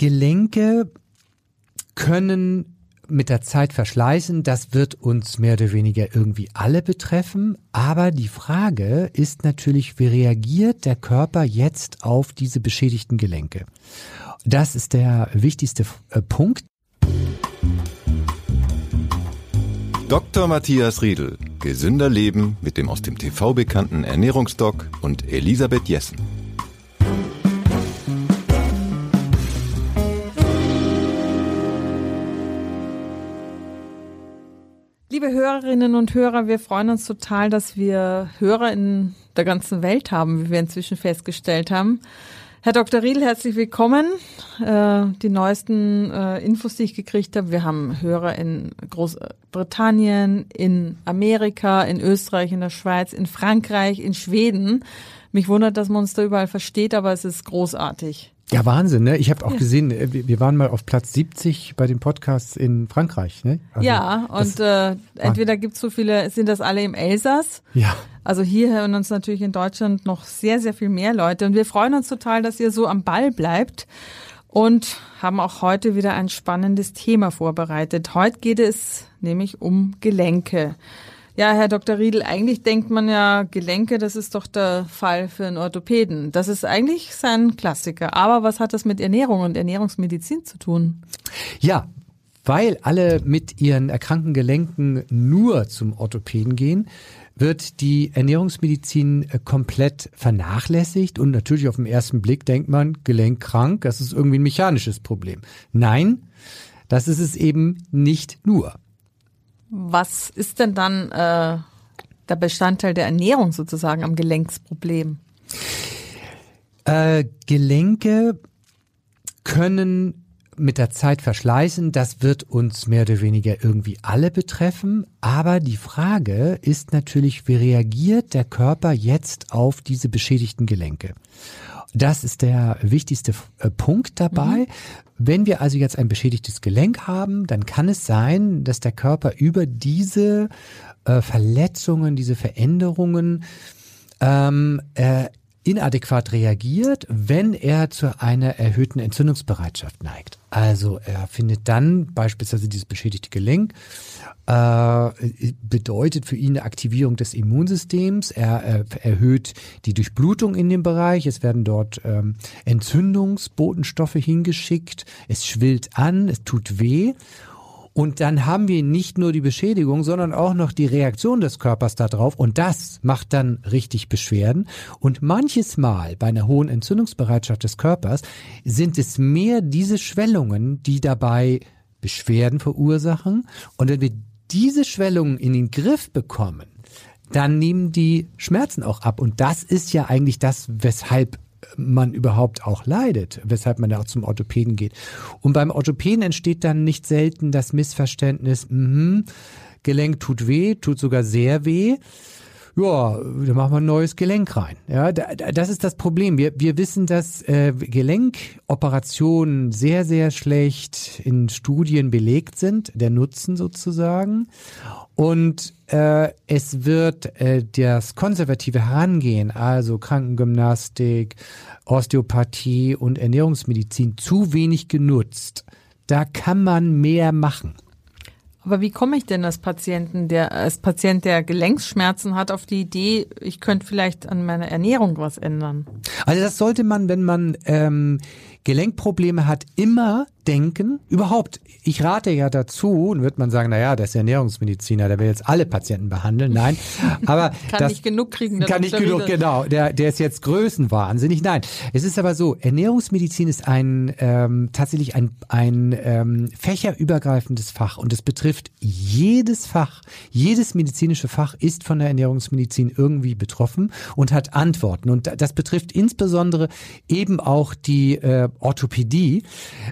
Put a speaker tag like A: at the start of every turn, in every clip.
A: Gelenke können mit der Zeit verschleißen, das wird uns mehr oder weniger irgendwie alle betreffen. Aber die Frage ist natürlich, wie reagiert der Körper jetzt auf diese beschädigten Gelenke? Das ist der wichtigste äh, Punkt.
B: Dr. Matthias Riedel. Gesünder Leben mit dem aus dem TV bekannten Ernährungsdoc und Elisabeth Jessen.
C: Hörerinnen und Hörer, wir freuen uns total, dass wir Hörer in der ganzen Welt haben, wie wir inzwischen festgestellt haben. Herr Dr. Riedl, herzlich willkommen. Äh, die neuesten äh, Infos, die ich gekriegt habe. Wir haben Hörer in Großbritannien, in Amerika, in Österreich, in der Schweiz, in Frankreich, in Schweden. Mich wundert, dass man uns da überall versteht, aber es ist großartig.
A: Ja, Wahnsinn, ne? Ich habe auch ja. gesehen, äh, wir waren mal auf Platz 70 bei den Podcasts in Frankreich, ne?
C: Also ja, und äh, entweder gibt's so viele, sind das alle im Elsass?
A: Ja.
C: Also hier hören uns natürlich in Deutschland noch sehr, sehr viel mehr Leute. Und wir freuen uns total, dass ihr so am Ball bleibt und haben auch heute wieder ein spannendes Thema vorbereitet. Heute geht es nämlich um Gelenke. Ja, Herr Dr. Riedel, eigentlich denkt man ja, Gelenke, das ist doch der Fall für einen Orthopäden. Das ist eigentlich sein Klassiker. Aber was hat das mit Ernährung und Ernährungsmedizin zu tun?
A: Ja, weil alle mit ihren erkrankten Gelenken nur zum Orthopäden gehen, wird die Ernährungsmedizin äh, komplett vernachlässigt und natürlich auf den ersten Blick denkt man, gelenkkrank, das ist irgendwie ein mechanisches Problem. Nein, das ist es eben nicht nur.
C: Was ist denn dann äh, der Bestandteil der Ernährung sozusagen am Gelenksproblem?
A: Äh, Gelenke können mit der Zeit verschleißen, das wird uns mehr oder weniger irgendwie alle betreffen. Aber die Frage ist natürlich, wie reagiert der Körper jetzt auf diese beschädigten Gelenke? Das ist der wichtigste äh, Punkt dabei. Mhm. Wenn wir also jetzt ein beschädigtes Gelenk haben, dann kann es sein, dass der Körper über diese äh, Verletzungen, diese Veränderungen ähm, äh, inadäquat reagiert, wenn er zu einer erhöhten Entzündungsbereitschaft neigt. Also er findet dann beispielsweise dieses beschädigte Gelenk, äh, bedeutet für ihn eine Aktivierung des Immunsystems, er äh, erhöht die Durchblutung in dem Bereich, es werden dort ähm, Entzündungsbotenstoffe hingeschickt, es schwillt an, es tut weh und dann haben wir nicht nur die Beschädigung, sondern auch noch die Reaktion des Körpers darauf. Und das macht dann richtig Beschwerden. Und manches Mal bei einer hohen Entzündungsbereitschaft des Körpers sind es mehr diese Schwellungen, die dabei Beschwerden verursachen. Und wenn wir diese Schwellungen in den Griff bekommen, dann nehmen die Schmerzen auch ab. Und das ist ja eigentlich das, weshalb man überhaupt auch leidet, weshalb man ja auch zum Orthopäden geht. Und beim Orthopäden entsteht dann nicht selten das Missverständnis, mh, Gelenk tut weh, tut sogar sehr weh. Ja, da machen wir ein neues Gelenk rein. Ja, das ist das Problem. Wir, wir wissen, dass äh, Gelenkoperationen sehr, sehr schlecht in Studien belegt sind, der Nutzen sozusagen. Und äh, es wird äh, das konservative Herangehen, also Krankengymnastik, Osteopathie und Ernährungsmedizin, zu wenig genutzt. Da kann man mehr machen.
C: Aber wie komme ich denn als Patienten, der als Patient, der Gelenksschmerzen hat, auf die Idee, ich könnte vielleicht an meiner Ernährung was ändern?
A: Also das sollte man, wenn man ähm, Gelenkprobleme hat, immer denken. Überhaupt, ich rate ja dazu, und wird man sagen, na ja, der ist Ernährungsmediziner, der will jetzt alle Patienten behandeln. Nein, aber
C: kann
A: das
C: nicht genug kriegen.
A: Kann nicht genug, genau. Der, der ist jetzt größenwahnsinnig. Nein, es ist aber so, Ernährungsmedizin ist ein ähm, tatsächlich ein, ein ähm, fächerübergreifendes Fach und es betrifft jedes Fach, jedes medizinische Fach ist von der Ernährungsmedizin irgendwie betroffen und hat Antworten. Und das betrifft insbesondere eben auch die äh, Orthopädie.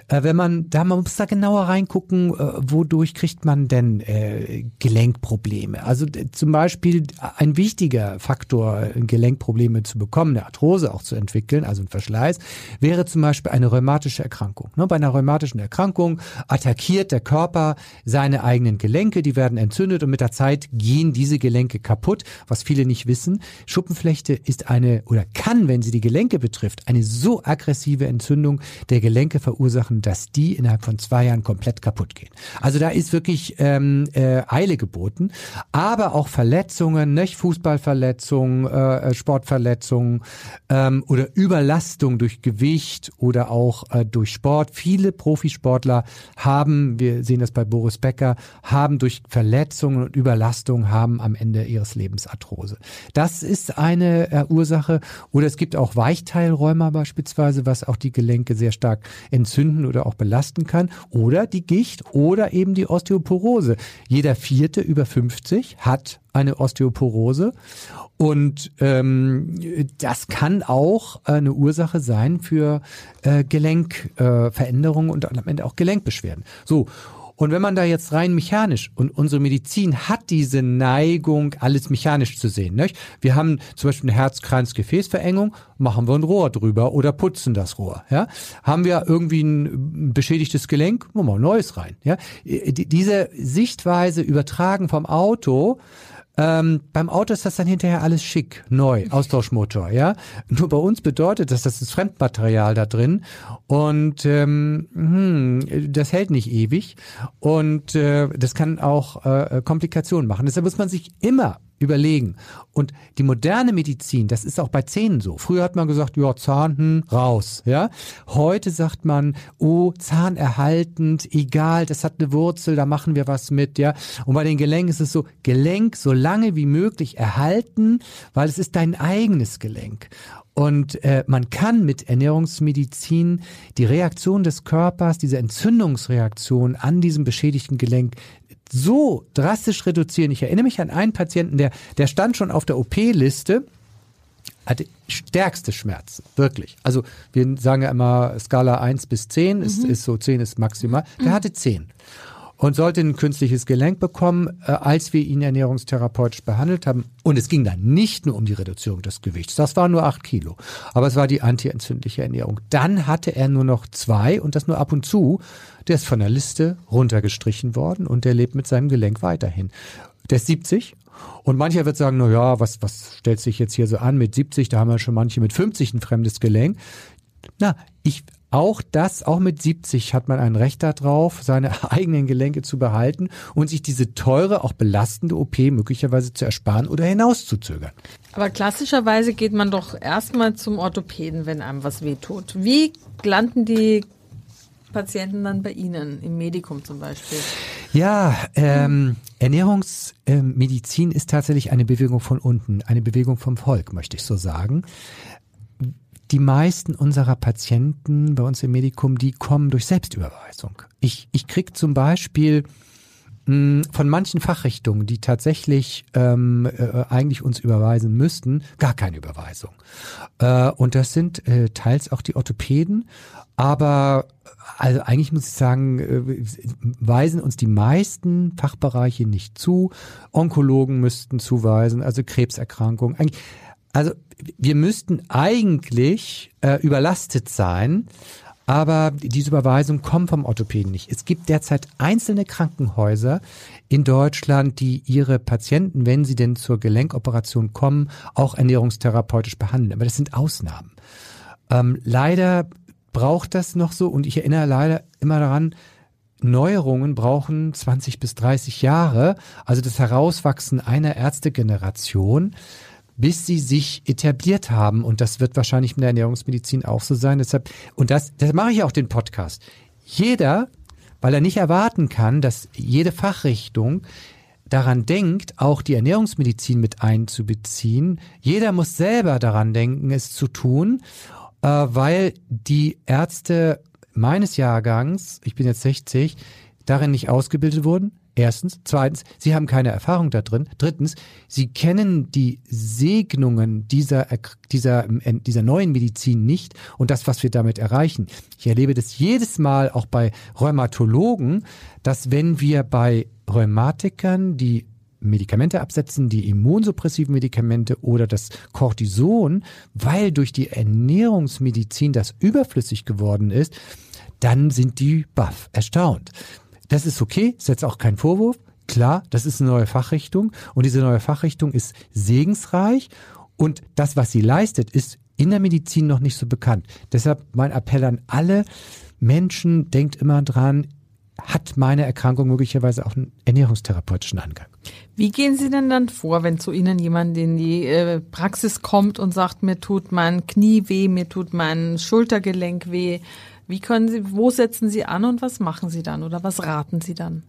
A: Äh, wenn man da, man muss da genauer reingucken, äh, wodurch kriegt man denn äh, Gelenkprobleme? Also zum Beispiel ein wichtiger Faktor, Gelenkprobleme zu bekommen, eine Arthrose auch zu entwickeln, also ein Verschleiß, wäre zum Beispiel eine rheumatische Erkrankung. Ne, bei einer rheumatischen Erkrankung attackiert der Körper seine eigenen Gelenke, die werden entzündet und mit der Zeit gehen diese Gelenke kaputt, was viele nicht wissen. Schuppenflechte ist eine oder kann, wenn sie die Gelenke betrifft, eine so aggressive Entzündung der Gelenke verursachen, dass die innerhalb von zwei Jahren komplett kaputt gehen. Also da ist wirklich ähm, äh, Eile geboten, aber auch Verletzungen, nicht Fußballverletzungen, äh, Sportverletzungen ähm, oder Überlastung durch Gewicht oder auch äh, durch Sport. Viele Profisportler haben, wir sehen das bei Boris Becker, haben durch Verletzungen und Überlastung haben am Ende ihres Lebens Arthrose. Das ist eine äh, Ursache. Oder es gibt auch Weichteilräume beispielsweise, was auch die Gelenke sehr stark entzünden oder auch belasten kann. Oder die Gicht oder eben die Osteoporose. Jeder vierte über 50 hat eine Osteoporose und ähm, das kann auch eine Ursache sein für äh, Gelenkveränderungen äh, und am Ende auch Gelenkbeschwerden. So und wenn man da jetzt rein mechanisch und unsere Medizin hat diese Neigung, alles mechanisch zu sehen. Nicht? Wir haben zum Beispiel eine Herz-Kranz-Gefäßverengung, machen wir ein Rohr drüber oder putzen das Rohr. Ja? Haben wir irgendwie ein beschädigtes Gelenk, machen wir ein neues rein. Ja? Diese Sichtweise übertragen vom Auto ähm, beim Auto ist das dann hinterher alles schick, neu, Austauschmotor, ja. Nur bei uns bedeutet das, das ist Fremdmaterial da drin und ähm, hm, das hält nicht ewig und äh, das kann auch äh, Komplikationen machen. Deshalb muss man sich immer überlegen. Und die moderne Medizin, das ist auch bei Zähnen so. Früher hat man gesagt, ja, Zahn, hm, raus, ja. Heute sagt man, oh, Zahn erhaltend, egal, das hat eine Wurzel, da machen wir was mit, ja. Und bei den Gelenken ist es so, Gelenk so lange wie möglich erhalten, weil es ist dein eigenes Gelenk. Und äh, man kann mit Ernährungsmedizin die Reaktion des Körpers, diese Entzündungsreaktion an diesem beschädigten Gelenk so drastisch reduzieren. Ich erinnere mich an einen Patienten, der, der stand schon auf der OP-Liste, hatte stärkste Schmerzen, wirklich. Also wir sagen ja immer Skala 1 bis 10, mhm. ist, ist so 10 ist maximal. Der mhm. hatte 10 und sollte ein künstliches Gelenk bekommen, äh, als wir ihn ernährungstherapeutisch behandelt haben. Und es ging dann nicht nur um die Reduzierung des Gewichts, das war nur acht Kilo, aber es war die antientzündliche Ernährung. Dann hatte er nur noch zwei und das nur ab und zu. Der ist von der Liste runtergestrichen worden und der lebt mit seinem Gelenk weiterhin. Der ist 70 und mancher wird sagen, na ja, was, was stellt sich jetzt hier so an mit 70? Da haben wir schon manche mit 50 ein fremdes Gelenk. Na, ich auch das, auch mit 70 hat man ein Recht darauf, seine eigenen Gelenke zu behalten und sich diese teure, auch belastende OP möglicherweise zu ersparen oder hinauszuzögern.
C: Aber klassischerweise geht man doch erstmal zum Orthopäden, wenn einem was wehtut. Wie landen die Patienten dann bei Ihnen, im Medikum zum Beispiel?
A: Ja, ähm, Ernährungsmedizin ist tatsächlich eine Bewegung von unten, eine Bewegung vom Volk, möchte ich so sagen die meisten unserer Patienten bei uns im Medikum, die kommen durch Selbstüberweisung. Ich, ich krieg zum Beispiel mh, hm, von manchen Fachrichtungen, die tatsächlich ähm, äh, eigentlich uns überweisen müssten, gar keine Überweisung. Äh, und das sind äh, teils auch die Orthopäden, aber also eigentlich muss ich sagen, äh, weisen uns die meisten Fachbereiche nicht zu. Onkologen müssten zuweisen, also Krebserkrankungen. Eigentlich, also wir müssten eigentlich äh, überlastet sein, aber diese Überweisung kommt vom Orthopäden nicht. Es gibt derzeit einzelne Krankenhäuser in Deutschland, die ihre Patienten, wenn sie denn zur Gelenkoperation kommen, auch ernährungstherapeutisch behandeln. Aber das sind Ausnahmen. Ähm, leider braucht das noch so und ich erinnere leider immer daran, Neuerungen brauchen 20 bis 30 Jahre, also das Herauswachsen einer Ärztegeneration bis sie sich etabliert haben. Und das wird wahrscheinlich mit der Ernährungsmedizin auch so sein. Deshalb, und das, das mache ich auch den Podcast. Jeder, weil er nicht erwarten kann, dass jede Fachrichtung daran denkt, auch die Ernährungsmedizin mit einzubeziehen. Jeder muss selber daran denken, es zu tun, äh, weil die Ärzte meines Jahrgangs, ich bin jetzt 60, darin nicht ausgebildet wurden, Erstens. Zweitens, sie haben keine Erfahrung da drin. Drittens, sie kennen die Segnungen dieser, dieser, dieser neuen Medizin nicht und das, was wir damit erreichen. Ich erlebe das jedes Mal auch bei Rheumatologen, dass wenn wir bei Rheumatikern die Medikamente absetzen, die immunsuppressiven Medikamente oder das Cortison, weil durch die Ernährungsmedizin das überflüssig geworden ist, dann sind die baff, erstaunt. Das ist okay, ist jetzt auch kein Vorwurf. Klar, das ist eine neue Fachrichtung und diese neue Fachrichtung ist segensreich und das, was sie leistet, ist in der Medizin noch nicht so bekannt. Deshalb mein Appell an alle Menschen, denkt immer dran, hat meine Erkrankung möglicherweise auch einen ernährungstherapeutischen Angang.
C: Wie gehen Sie denn dann vor, wenn zu Ihnen jemand in die äh, Praxis kommt und sagt, mir tut mein Knie weh, mir tut mein Schultergelenk weh? Wie können Sie, wo setzen Sie an und was machen Sie dann oder was raten Sie dann?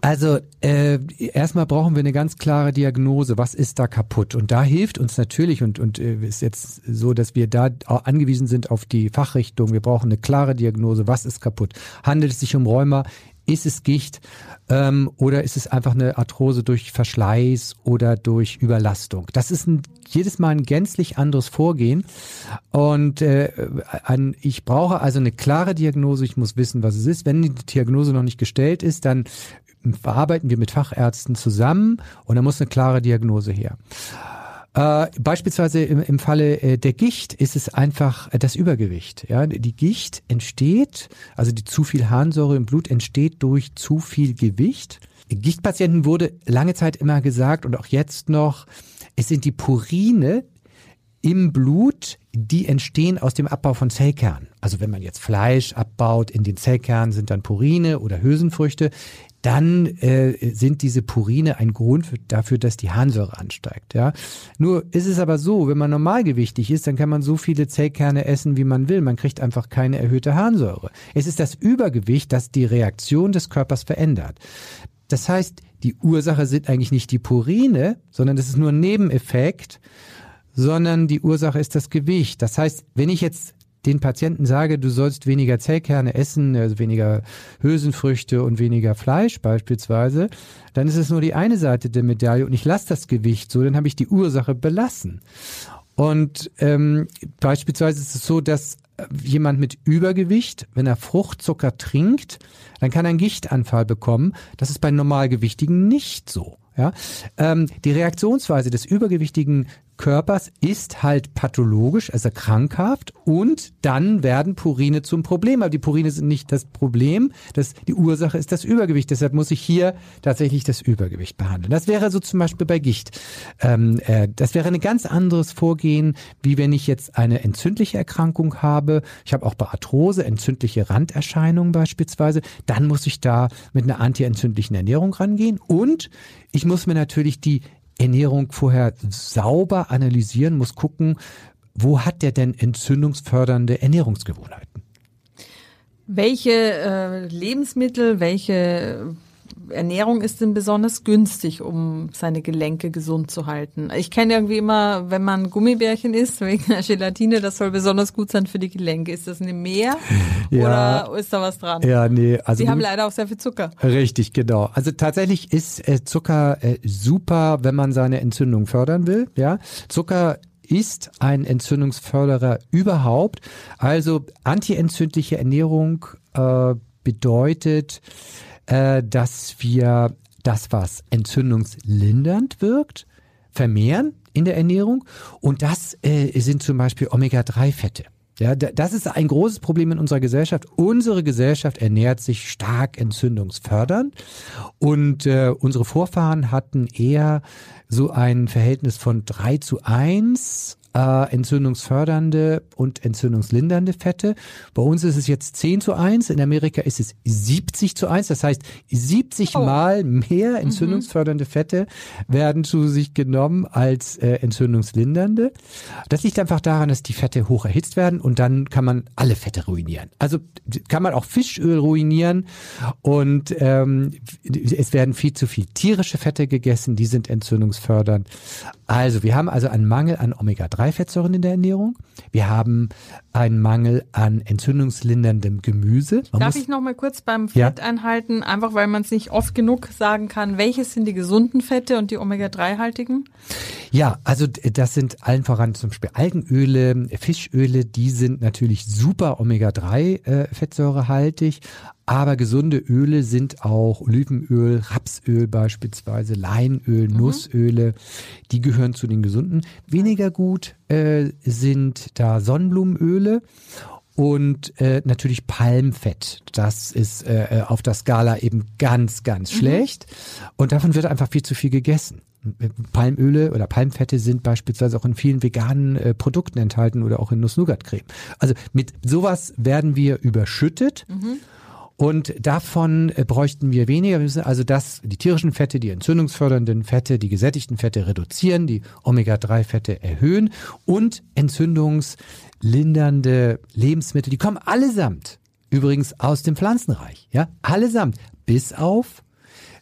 A: Also äh, erstmal brauchen wir eine ganz klare Diagnose, was ist da kaputt? Und da hilft uns natürlich und und äh, ist jetzt so, dass wir da angewiesen sind auf die Fachrichtung. Wir brauchen eine klare Diagnose, was ist kaputt? Handelt es sich um Rheuma? Ist es Gicht ähm, oder ist es einfach eine Arthrose durch Verschleiß oder durch Überlastung? Das ist ein, jedes Mal ein gänzlich anderes Vorgehen. Und äh, ein, ich brauche also eine klare Diagnose. Ich muss wissen, was es ist. Wenn die Diagnose noch nicht gestellt ist, dann verarbeiten wir mit Fachärzten zusammen und da muss eine klare Diagnose her. Äh, beispielsweise im, im Falle äh, der Gicht ist es einfach äh, das Übergewicht. Ja, die Gicht entsteht, also die zu viel Harnsäure im Blut entsteht durch zu viel Gewicht. Gichtpatienten wurde lange Zeit immer gesagt und auch jetzt noch, es sind die Purine im Blut, die entstehen aus dem Abbau von Zellkernen. Also wenn man jetzt Fleisch abbaut, in den Zellkernen sind dann Purine oder Hülsenfrüchte dann äh, sind diese Purine ein Grund für, dafür, dass die Harnsäure ansteigt. Ja? Nur ist es aber so, wenn man normalgewichtig ist, dann kann man so viele Zellkerne essen, wie man will. Man kriegt einfach keine erhöhte Harnsäure. Es ist das Übergewicht, das die Reaktion des Körpers verändert. Das heißt, die Ursache sind eigentlich nicht die Purine, sondern das ist nur ein Nebeneffekt, sondern die Ursache ist das Gewicht. Das heißt, wenn ich jetzt den Patienten sage, du sollst weniger Zellkerne essen, also weniger Hülsenfrüchte und weniger Fleisch beispielsweise, dann ist es nur die eine Seite der Medaille und ich lasse das Gewicht so, dann habe ich die Ursache belassen. Und ähm, beispielsweise ist es so, dass jemand mit Übergewicht, wenn er Fruchtzucker trinkt, dann kann er einen Gichtanfall bekommen. Das ist bei Normalgewichtigen nicht so. Ja? Ähm, die Reaktionsweise des übergewichtigen Körpers ist halt pathologisch, also krankhaft und dann werden Purine zum Problem. Aber die Purine sind nicht das Problem, das, die Ursache ist das Übergewicht. Deshalb muss ich hier tatsächlich das Übergewicht behandeln. Das wäre so zum Beispiel bei Gicht. Ähm, äh, das wäre ein ganz anderes Vorgehen, wie wenn ich jetzt eine entzündliche Erkrankung habe. Ich habe auch bei Arthrose entzündliche Randerscheinungen beispielsweise. Dann muss ich da mit einer antientzündlichen Ernährung rangehen und ich muss mir natürlich die Ernährung vorher sauber analysieren, muss gucken, wo hat der denn entzündungsfördernde Ernährungsgewohnheiten?
C: Welche äh, Lebensmittel, welche Ernährung ist denn besonders günstig, um seine Gelenke gesund zu halten? Ich kenne irgendwie immer, wenn man Gummibärchen isst, wegen der Gelatine, das soll besonders gut sein für die Gelenke. Ist das eine Mehr ja, oder ist da was dran?
A: Ja, nee.
C: Also Sie haben leider auch sehr viel Zucker.
A: Richtig, genau. Also tatsächlich ist äh, Zucker äh, super, wenn man seine Entzündung fördern will. Ja, Zucker ist ein Entzündungsförderer überhaupt. Also antientzündliche Ernährung äh, bedeutet, äh, dass wir das, was entzündungslindernd wirkt, vermehren in der Ernährung. Und das äh, sind zum Beispiel Omega-3-Fette. Ja, das ist ein großes Problem in unserer Gesellschaft. Unsere Gesellschaft ernährt sich stark entzündungsfördernd und äh, unsere Vorfahren hatten eher so ein Verhältnis von drei zu eins äh, entzündungsfördernde und entzündungslindernde Fette. Bei uns ist es jetzt 10 zu 1, in Amerika ist es 70 zu 1, das heißt 70 oh. mal mehr mhm. entzündungsfördernde Fette werden zu sich genommen als äh, entzündungslindernde. Das liegt einfach daran, dass die Fette hoch erhitzt werden und dann kann man alle Fette ruinieren. Also kann man auch Fischöl ruinieren und ähm, es werden viel zu viel tierische Fette gegessen, die sind entzündungsfördernd. Also wir haben also einen Mangel an Omega-3-Fettsäuren in der Ernährung. Wir haben einen Mangel an entzündungslinderndem Gemüse.
C: Man Darf ich noch mal kurz beim Fett ja? einhalten, einfach weil man es nicht oft genug sagen kann, welches sind die gesunden Fette und die Omega-3-haltigen?
A: Ja, also das sind allen voran zum Beispiel Algenöle, Fischöle, die sind natürlich super Omega-3-fettsäurehaltig, aber gesunde Öle sind auch Olivenöl, Rapsöl beispielsweise, Leinöl, mhm. Nussöle. Die gehören zu den gesunden. Weniger gut äh, sind da Sonnenblumenöle und äh, natürlich Palmfett. Das ist äh, auf der Skala eben ganz, ganz mhm. schlecht. Und davon wird einfach viel zu viel gegessen. Palmöle oder Palmfette sind beispielsweise auch in vielen veganen äh, Produkten enthalten oder auch in Nuss-Nougat-Creme. Also mit sowas werden wir überschüttet. Mhm. Und davon äh, bräuchten wir weniger. Wir müssen also das, die tierischen Fette, die entzündungsfördernden Fette, die gesättigten Fette reduzieren, die Omega-3-Fette erhöhen und entzündungslindernde Lebensmittel, die kommen allesamt übrigens aus dem Pflanzenreich. Ja, allesamt. Bis auf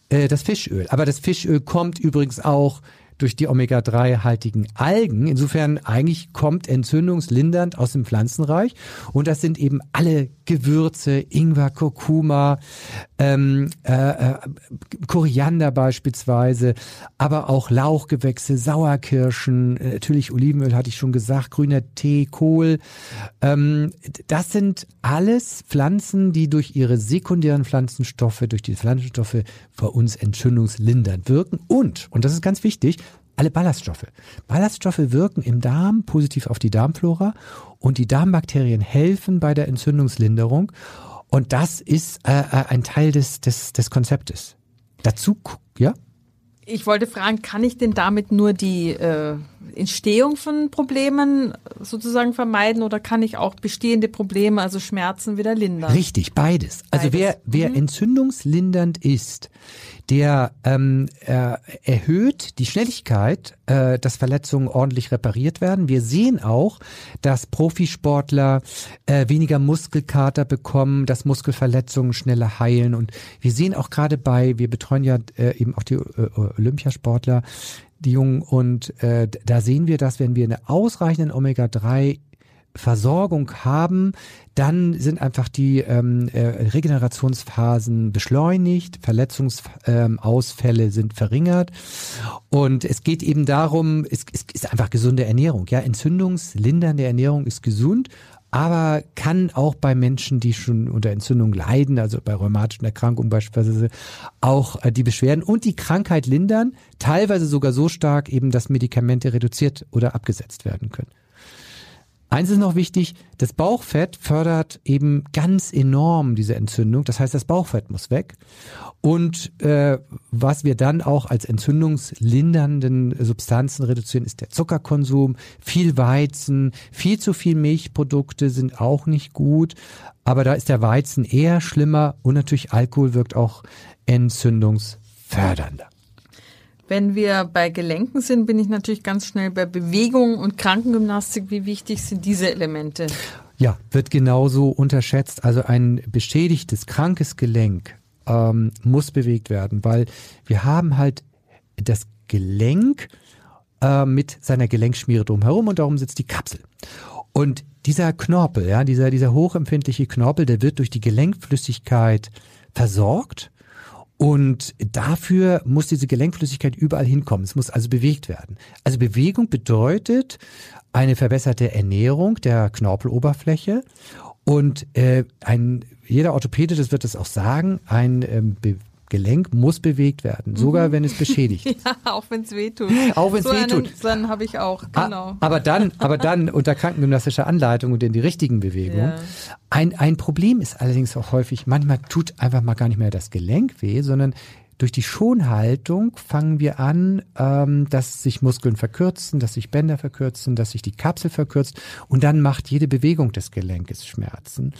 A: äh, das Fischöl. Aber das Fischöl kommt übrigens auch durch die Omega-3-haltigen Algen. Insofern eigentlich kommt entzündungslindernd aus dem Pflanzenreich. Und das sind eben alle Gewürze, Ingwer, Kurkuma, ähm, äh, äh, Koriander beispielsweise, aber auch Lauchgewächse, Sauerkirschen, äh, natürlich Olivenöl hatte ich schon gesagt, grüner Tee, Kohl. Ähm, das sind alles Pflanzen, die durch ihre sekundären Pflanzenstoffe, durch die Pflanzenstoffe für uns entzündungslindernd wirken. Und, und das ist ganz wichtig, alle Ballaststoffe. Ballaststoffe wirken im Darm positiv auf die Darmflora und die Darmbakterien helfen bei der Entzündungslinderung. Und das ist äh, äh ein Teil des, des, des Konzeptes. Dazu, ja?
C: Ich wollte fragen, kann ich denn damit nur die äh, Entstehung von Problemen sozusagen vermeiden oder kann ich auch bestehende Probleme, also Schmerzen wieder lindern?
A: Richtig, beides. Also beides. wer, wer mhm. entzündungslindernd ist, der ähm, äh, erhöht die Schnelligkeit, äh, dass Verletzungen ordentlich repariert werden. Wir sehen auch, dass Profisportler äh, weniger Muskelkater bekommen, dass Muskelverletzungen schneller heilen. Und wir sehen auch gerade bei, wir betreuen ja äh, eben auch die äh, Olympiasportler, die Jungen, und äh, da sehen wir, dass wenn wir eine ausreichende Omega-3 Versorgung haben, dann sind einfach die ähm, äh, Regenerationsphasen beschleunigt, Verletzungsausfälle ähm, sind verringert und es geht eben darum, es, es ist einfach gesunde Ernährung. Ja, entzündungslindernde Ernährung ist gesund, aber kann auch bei Menschen, die schon unter Entzündung leiden, also bei rheumatischen Erkrankungen beispielsweise, auch äh, die Beschwerden und die Krankheit lindern, teilweise sogar so stark eben, dass Medikamente reduziert oder abgesetzt werden können. Eins ist noch wichtig, das Bauchfett fördert eben ganz enorm diese Entzündung. Das heißt, das Bauchfett muss weg. Und äh, was wir dann auch als entzündungslindernden Substanzen reduzieren, ist der Zuckerkonsum. Viel Weizen, viel zu viel Milchprodukte sind auch nicht gut. Aber da ist der Weizen eher schlimmer und natürlich Alkohol wirkt auch entzündungsfördernder.
C: Wenn wir bei Gelenken sind, bin ich natürlich ganz schnell bei Bewegung und Krankengymnastik. Wie wichtig sind diese Elemente?
A: Ja, wird genauso unterschätzt. Also ein beschädigtes, krankes Gelenk ähm, muss bewegt werden, weil wir haben halt das Gelenk äh, mit seiner Gelenkschmiere drumherum und darum sitzt die Kapsel. Und dieser Knorpel, ja, dieser, dieser hochempfindliche Knorpel, der wird durch die Gelenkflüssigkeit versorgt und dafür muss diese Gelenkflüssigkeit überall hinkommen. Es muss also bewegt werden. Also Bewegung bedeutet eine verbesserte Ernährung der Knorpeloberfläche und äh, ein jeder Orthopäde, das wird es auch sagen, ein ähm, Gelenk muss bewegt werden, sogar mhm. wenn es beschädigt.
C: ja, auch wenn es weh tut.
A: Auch wenn es
C: so
A: weh tut.
C: Dann habe ich auch, ah, genau.
A: aber dann, aber dann unter krankengymnastischer Anleitung und in die richtigen Bewegungen. Ja. Ein, ein Problem ist allerdings auch häufig, manchmal tut einfach mal gar nicht mehr das Gelenk weh, sondern durch die Schonhaltung fangen wir an, ähm, dass sich Muskeln verkürzen, dass sich Bänder verkürzen, dass sich die Kapsel verkürzt und dann macht jede Bewegung des Gelenkes Schmerzen.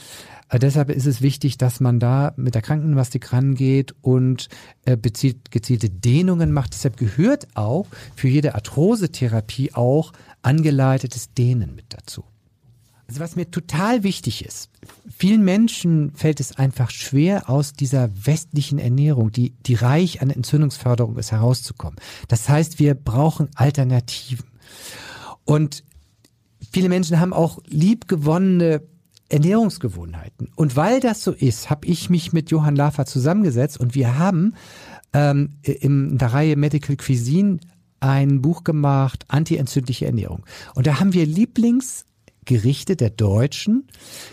A: Äh, deshalb ist es wichtig, dass man da mit der Krankengymnastik rangeht und äh, bezielt, gezielte Dehnungen macht. Deshalb gehört auch für jede Arthrosetherapie auch angeleitetes Dehnen mit dazu. Also was mir total wichtig ist, vielen Menschen fällt es einfach schwer, aus dieser westlichen Ernährung, die, die reich an Entzündungsförderung ist, herauszukommen. Das heißt, wir brauchen Alternativen. Und viele Menschen haben auch liebgewonnene Ernährungsgewohnheiten. Und weil das so ist, habe ich mich mit Johann Lafer zusammengesetzt und wir haben ähm, in der Reihe Medical Cuisine ein Buch gemacht, antientzündliche Ernährung. Und da haben wir Lieblings Gerichte der Deutschen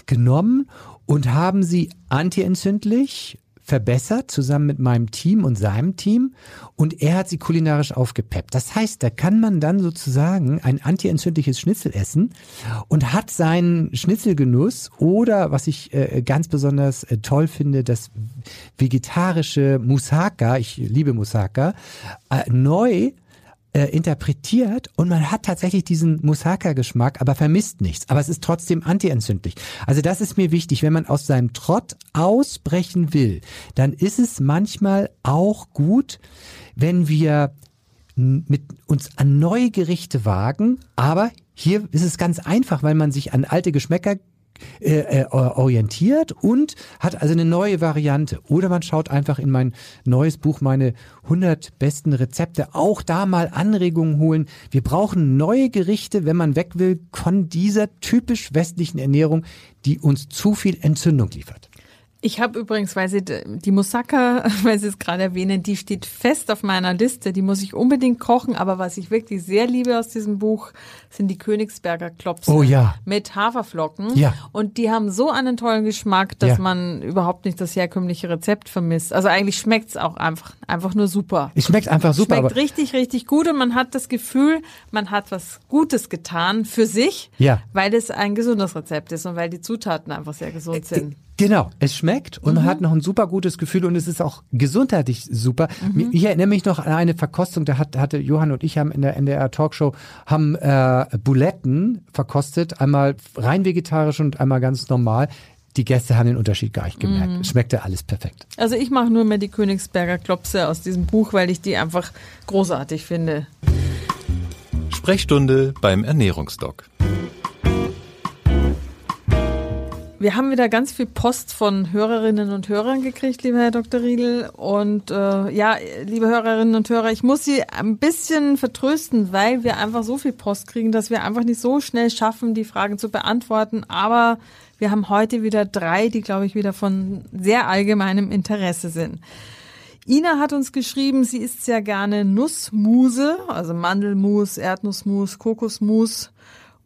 A: genommen und haben sie antientzündlich, verbessert, zusammen mit meinem Team und seinem Team. Und er hat sie kulinarisch aufgepeppt. Das heißt, da kann man dann sozusagen ein antientzündliches Schnitzel essen und hat seinen Schnitzelgenuss oder, was ich äh, ganz besonders äh, toll finde, das vegetarische Moussaka, ich liebe Moussaka, äh, neu äh, interpretiert und man hat tatsächlich diesen Moussaka-Geschmack, aber vermisst nichts. Aber es ist trotzdem antientzündlich. Also das ist mir wichtig. Wenn man aus seinem Trott ausbrechen will, dann ist es manchmal auch gut, wenn wir mit uns an neue Gerichte wagen, aber hier ist es ganz einfach, weil man sich an alte Geschmäcker äh, äh, orientiert und hat also eine neue Variante. Oder man schaut einfach in mein neues Buch, meine 100 besten Rezepte, auch da mal Anregungen holen. Wir brauchen neue Gerichte, wenn man weg will von dieser typisch westlichen Ernährung, die uns zu viel Entzündung liefert.
C: Ich habe übrigens, weil Sie die Moussaka, weil Sie es gerade erwähnen, die steht fest auf meiner Liste. Die muss ich unbedingt kochen. Aber was ich wirklich sehr liebe aus diesem Buch, sind die Königsberger Klopse.
A: Oh ja.
C: Mit Haferflocken.
A: Ja.
C: Und die haben so einen tollen Geschmack, dass
A: Ja.
C: man überhaupt nicht das herkömmliche Rezept vermisst. Also eigentlich schmeckt's auch einfach, einfach nur super.
A: Es schmeckt einfach super,
C: Schmeckt richtig, richtig gut und man hat das Gefühl, man hat was Gutes getan für sich,
A: Ja.
C: weil es ein gesundes Rezept ist und weil die Zutaten einfach sehr gesund sind.
A: Genau, es schmeckt und man hat noch ein super gutes Gefühl und es ist auch gesundheitlich super. Ich erinnere mich noch an eine Verkostung, da hat, hatte Johann und ich haben in der NDR Talkshow haben äh, Buletten verkostet, einmal rein vegetarisch und einmal ganz normal. Die Gäste haben den Unterschied gar nicht gemerkt. Es schmeckte alles perfekt.
C: Also ich mache nur mehr die Königsberger Klopse aus diesem Buch, weil ich die einfach großartig finde.
B: Sprechstunde beim Ernährungsdoc.
C: Wir haben wieder ganz viel Post von Hörerinnen und Hörern gekriegt, lieber Herr Dr. Riedel. Und äh, ja, liebe Hörerinnen und Hörer, ich muss Sie ein bisschen vertrösten, weil wir einfach so viel Post kriegen, dass wir einfach nicht so schnell schaffen, die Fragen zu beantworten. Aber wir haben heute wieder drei, die, glaube ich, wieder von sehr allgemeinem Interesse sind. Ina hat uns geschrieben, sie isst sehr gerne Nussmuse, also Mandelmus, Erdnussmus, Kokosmus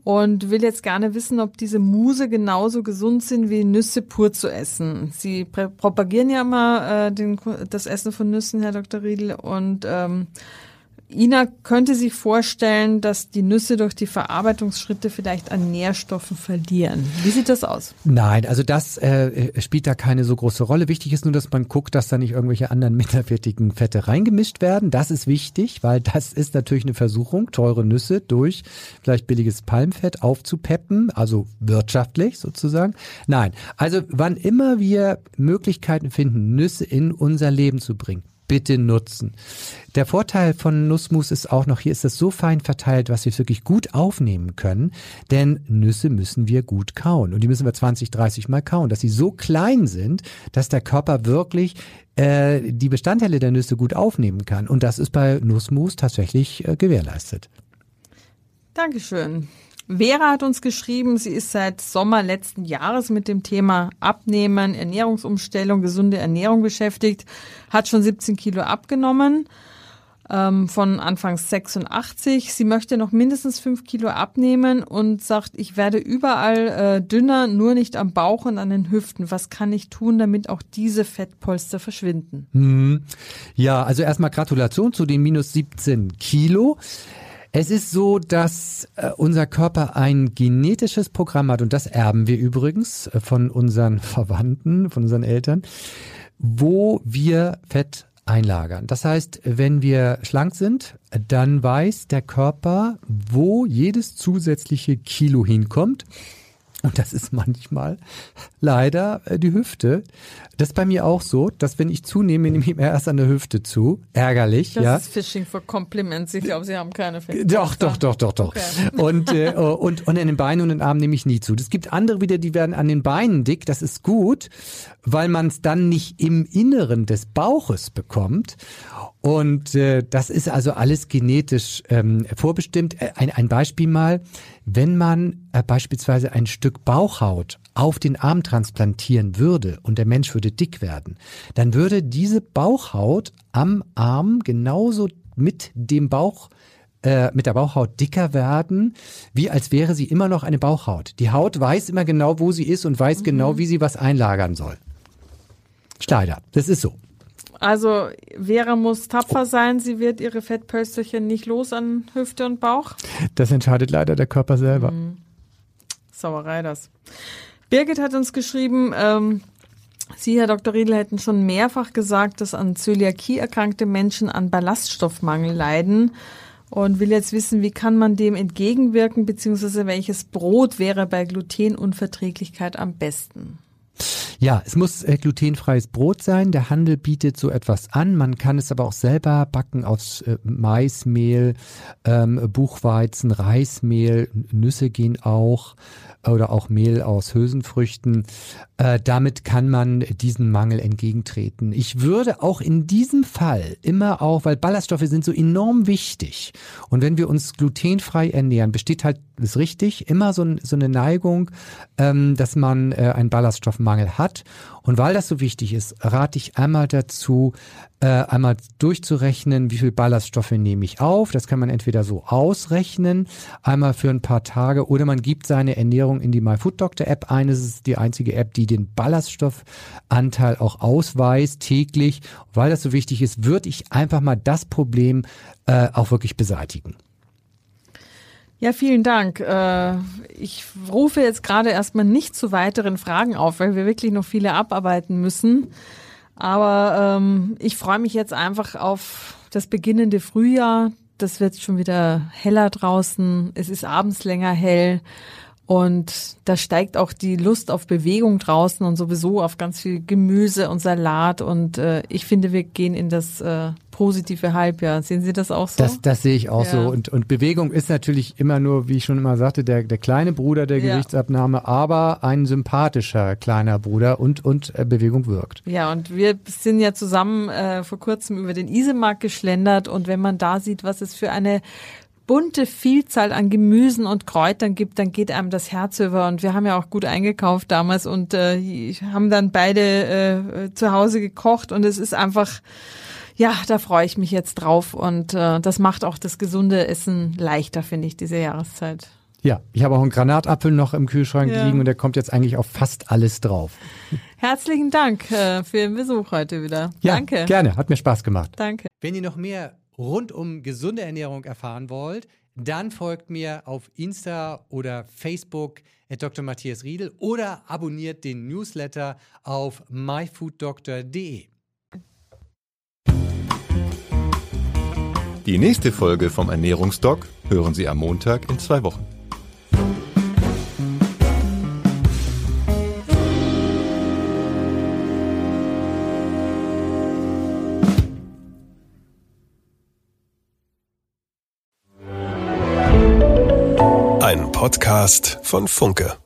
C: und will jetzt gerne wissen, ob diese Muse genauso gesund sind wie Nüsse pur zu essen. Sie propagieren ja immer äh, den, das Essen von Nüssen, Herr Dr. Riedel, und ähm, Ina könnte sich vorstellen, dass die Nüsse durch die Verarbeitungsschritte vielleicht an Nährstoffen verlieren. Wie sieht das aus?
A: Nein, also das äh, spielt da keine so große Rolle. Wichtig ist nur, dass man guckt, dass da nicht irgendwelche anderen minderwertigen Fette reingemischt werden. Das ist wichtig, weil das ist natürlich eine Versuchung, teure Nüsse durch vielleicht billiges Palmfett aufzupeppen, also wirtschaftlich sozusagen. Nein, also wann immer wir Möglichkeiten finden, Nüsse in unser Leben zu bringen, bitte nutzen. Der Vorteil von Nussmus ist auch noch, hier ist das so fein verteilt, was wir wirklich gut aufnehmen können, denn Nüsse müssen wir gut kauen und die müssen wir 20, 30 Mal kauen, dass sie so klein sind, dass der Körper wirklich äh, die Bestandteile der Nüsse gut aufnehmen kann und das ist bei Nussmus tatsächlich äh, gewährleistet.
C: Dankeschön. Vera hat uns geschrieben, sie ist seit Sommer letzten Jahres mit dem Thema Abnehmen, Ernährungsumstellung, gesunde Ernährung beschäftigt, hat schon 17 Kilo abgenommen ähm, von Anfangs 86. Sie möchte noch mindestens 5 Kilo abnehmen und sagt, ich werde überall äh, dünner, nur nicht am Bauch und an den Hüften. Was kann ich tun, damit auch diese Fettpolster verschwinden?
A: Hm. Ja, also erstmal Gratulation zu den minus 17 Kilo. Es ist so, dass äh, unser Körper ein genetisches Programm hat und das erben wir übrigens äh, von unseren Verwandten, von unseren Eltern, wo wir Fett einlagern. Das heißt, wenn wir schlank sind, dann weiß der Körper, wo jedes zusätzliche Kilo hinkommt. Und das ist manchmal leider äh, die Hüfte. Das ist bei mir auch so, dass wenn ich zunehme, nehme ich mir erst an der Hüfte zu. Ärgerlich,
C: Das
A: ja.
C: ist Fishing for Compliments. Ich glaube, Sie haben keine Fettpolster.
A: Doch, doch, doch, doch, doch.
C: Okay.
A: Und, äh, und, und an den Beinen und den Armen nehme ich nie zu. Es gibt andere wieder, die werden an den Beinen dick. Das ist gut, weil man es dann nicht im Inneren des Bauches bekommt. Und äh, das ist also alles genetisch ähm, vorbestimmt. Äh, Ein, ein Beispiel mal, wenn man äh, beispielsweise ein Stück Bauchhaut auf den Arm transplantieren würde und der Mensch würde dick werden, dann würde diese Bauchhaut am Arm genauso mit dem Bauch äh, mit der Bauchhaut dicker werden, wie als wäre sie immer noch eine Bauchhaut. Die Haut weiß immer genau, wo sie ist und weiß genau, wie sie was einlagern soll. Leider, das ist so.
C: Also Vera muss tapfer sein, sie wird ihre Fettpölsterchen nicht los an Hüfte und Bauch.
A: Das entscheidet leider der Körper selber. Mhm.
C: Sauerei das. Birgit hat uns geschrieben, ähm, Sie, Herr Dr. Riedel, hätten schon mehrfach gesagt, dass an Zöliakie erkrankte Menschen an Ballaststoffmangel leiden und will jetzt wissen, wie kann man dem entgegenwirken, beziehungsweise welches Brot wäre bei Glutenunverträglichkeit am besten?
A: Ja, es muss äh, glutenfreies Brot sein. Der Handel bietet so etwas an. Man kann es aber auch selber backen aus äh, Maismehl, ähm, Buchweizen, Reismehl, Nüsse gehen auch oder auch Mehl aus Hülsenfrüchten. Äh, damit kann man diesen Mangel entgegentreten. Ich würde auch in diesem Fall immer auch, weil Ballaststoffe sind so enorm wichtig. Und wenn wir uns glutenfrei ernähren, besteht halt, ist richtig, immer so, so eine Neigung, ähm, dass man äh, einen Ballaststoffmangel hat. Und weil das so wichtig ist, rate ich einmal dazu, äh, einmal durchzurechnen, wie viel Ballaststoffe nehme ich auf. Das kann man entweder so ausrechnen, einmal für ein paar Tage, oder man gibt seine Ernährung in die MyFoodDoctor App ein. Das ist die einzige App, die den Ballaststoffanteil auch ausweist täglich. Weil das so wichtig ist, würde ich einfach mal das Problem äh, auch wirklich beseitigen.
C: Ja, vielen Dank. Äh, ich rufe jetzt gerade erstmal nicht zu weiteren Fragen auf, weil wir wirklich noch viele abarbeiten müssen. Aber ähm, ich freue mich jetzt einfach auf das beginnende Frühjahr. Das wird schon wieder heller draußen. Es ist abends länger hell. Und da steigt auch die Lust auf Bewegung draußen und sowieso auf ganz viel Gemüse und Salat. Und äh, ich finde, wir gehen in das äh, positive Halbjahr. Sehen Sie das auch so?
A: Das, das sehe ich auch ja. so. Und, und Bewegung ist natürlich immer nur, wie ich schon immer sagte, der, der kleine Bruder der ja. Gewichtsabnahme, aber ein sympathischer kleiner Bruder und, und äh, Bewegung wirkt.
C: Ja, und wir sind ja zusammen äh, vor kurzem über den Isemarkt geschlendert und wenn man da sieht, was es für eine bunte Vielzahl an Gemüsen und Kräutern gibt, dann geht einem das Herz über. Und wir haben ja auch gut eingekauft damals und äh, haben dann beide äh, zu Hause gekocht und es ist einfach, ja, da freue ich mich jetzt drauf und äh, das macht auch das gesunde Essen leichter, finde ich, diese Jahreszeit.
A: Ja, ich habe auch einen Granatapfel noch im Kühlschrank ja. liegen und der kommt jetzt eigentlich auf fast alles drauf.
C: Herzlichen Dank äh, für den Besuch heute wieder.
A: Ja,
C: Danke.
A: Gerne, hat mir Spaß gemacht.
C: Danke.
A: Wenn ihr noch mehr rund um gesunde Ernährung erfahren wollt, dann folgt mir auf Insta oder Facebook Dr. Matthias Riedel oder abonniert den Newsletter auf myfooddoctor.de.
B: Die nächste Folge vom Ernährungsdoc hören Sie am Montag in zwei Wochen. Podcast von Funke.